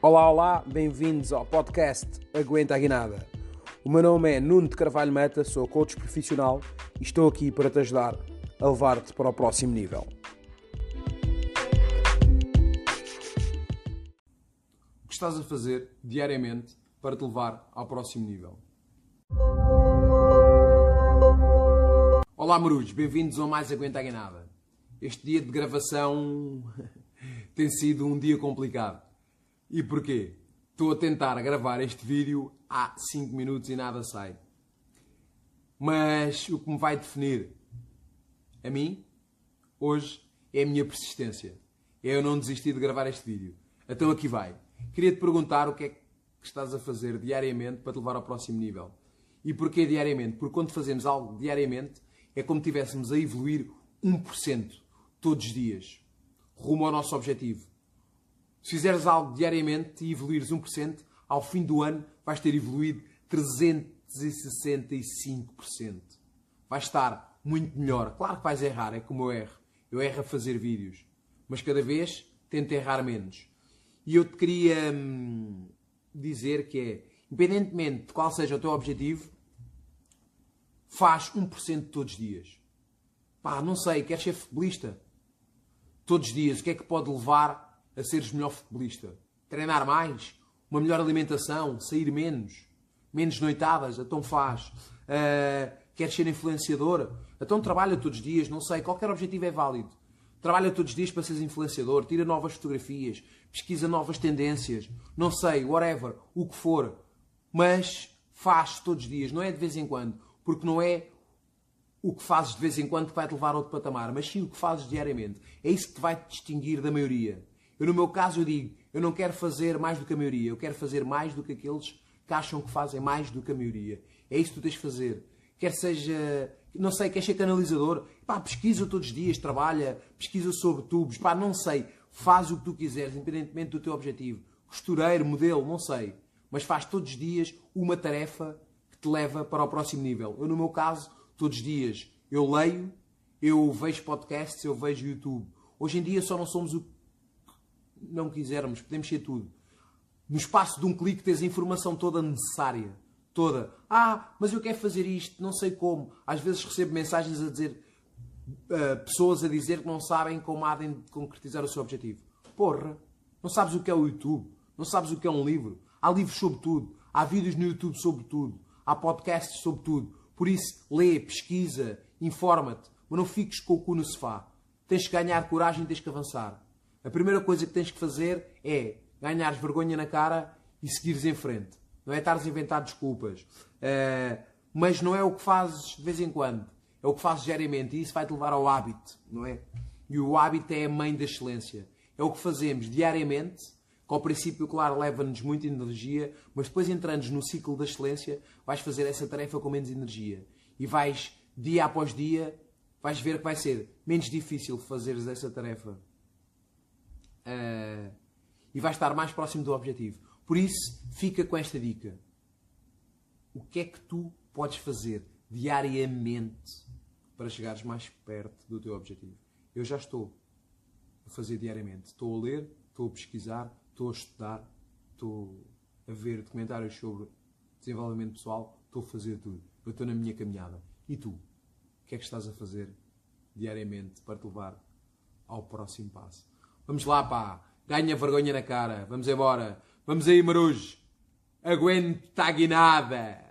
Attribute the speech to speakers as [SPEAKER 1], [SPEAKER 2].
[SPEAKER 1] Olá, olá, bem-vindos ao podcast Aguenta a Guinada. O meu nome é Nuno de Carvalho Meta, sou coach profissional e estou aqui para te ajudar a levar-te para o próximo nível. O que estás a fazer diariamente para te levar ao próximo nível? Olá, Marujos, bem-vindos ao Mais Aguenta a Guinada. Este dia de gravação tem sido um dia complicado. E porquê? Estou a tentar gravar este vídeo há 5 minutos e nada sai. Mas o que me vai definir a mim, hoje, é a minha persistência. É eu não desistir de gravar este vídeo. Então aqui vai. Queria te perguntar o que é que estás a fazer diariamente para te levar ao próximo nível. E porquê diariamente? Porque quando fazemos algo diariamente, é como se estivéssemos a evoluir 1% todos os dias, rumo ao nosso objetivo. Se fizeres algo diariamente e evoluires 1%, ao fim do ano vais ter evoluído 365%. Vais estar muito melhor. Claro que vais errar, é como eu erro. Eu erro a fazer vídeos. Mas cada vez tento errar menos. E eu te queria hum, dizer que é, independentemente de qual seja o teu objetivo, faz 1% todos os dias. Pá, não sei, queres ser futebolista? Todos os dias, o que é que pode levar a seres melhor futebolista? Treinar mais? Uma melhor alimentação? Sair menos? Menos noitadas? Então faz. Uh, queres ser influenciador? Então trabalha todos os dias, não sei, qualquer objetivo é válido. Trabalha todos os dias para seres influenciador, tira novas fotografias, pesquisa novas tendências, não sei, whatever, o que for. Mas faz todos os dias, não é de vez em quando, porque não é o que fazes de vez em quando que vai te levar a outro patamar, mas sim o que fazes diariamente. É isso que te vai te distinguir da maioria. Eu, no meu caso, eu digo, eu não quero fazer mais do que a maioria, eu quero fazer mais do que aqueles que acham que fazem mais do que a maioria. É isso que tu tens de fazer. Quer seja, não sei, quer ser canalizador, pá, pesquisa todos os dias, trabalha, pesquisa sobre tubos, pá, não sei, faz o que tu quiseres, independentemente do teu objetivo. Costureiro, modelo, não sei. Mas faz todos os dias uma tarefa que te leva para o próximo nível. Eu, no meu caso, todos os dias eu leio, eu vejo podcasts, eu vejo YouTube. Hoje em dia só não somos o não quisermos, podemos ser tudo. No espaço de um clique tens a informação toda necessária. Toda. Ah, mas eu quero fazer isto, não sei como. Às vezes recebo mensagens a dizer, uh, pessoas a dizer que não sabem como há de concretizar o seu objetivo. Porra, não sabes o que é o YouTube, não sabes o que é um livro. Há livros sobre tudo, há vídeos no YouTube sobre tudo, há podcasts sobre tudo. Por isso, lê, pesquisa, informa-te, mas não fiques com o cu no sofá. Tens que ganhar coragem tens que avançar. A primeira coisa que tens que fazer é ganhares vergonha na cara e seguires em frente. Não é estares a inventar desculpas. Uh, mas não é o que fazes de vez em quando. É o que fazes diariamente. E isso vai-te levar ao hábito, não é? E o hábito é a mãe da excelência. É o que fazemos diariamente, que ao princípio, claro, leva-nos muita energia, mas depois entrando no ciclo da excelência, vais fazer essa tarefa com menos energia. E vais, dia após dia, vais ver que vai ser menos difícil fazeres essa tarefa uh, e vais estar mais próximo do objetivo. Por isso, fica com esta dica. O que é que tu podes fazer diariamente para chegares mais perto do teu objetivo? Eu já estou a fazer diariamente. Estou a ler, estou a pesquisar, estou a estudar, estou a ver documentários sobre desenvolvimento pessoal, estou a fazer tudo. Eu estou na minha caminhada. E tu? O que é que estás a fazer diariamente para te levar ao próximo passo? Vamos lá, pá. Ganha vergonha na cara. Vamos embora. Vamos aí, Marujo. Aguenta a guinada.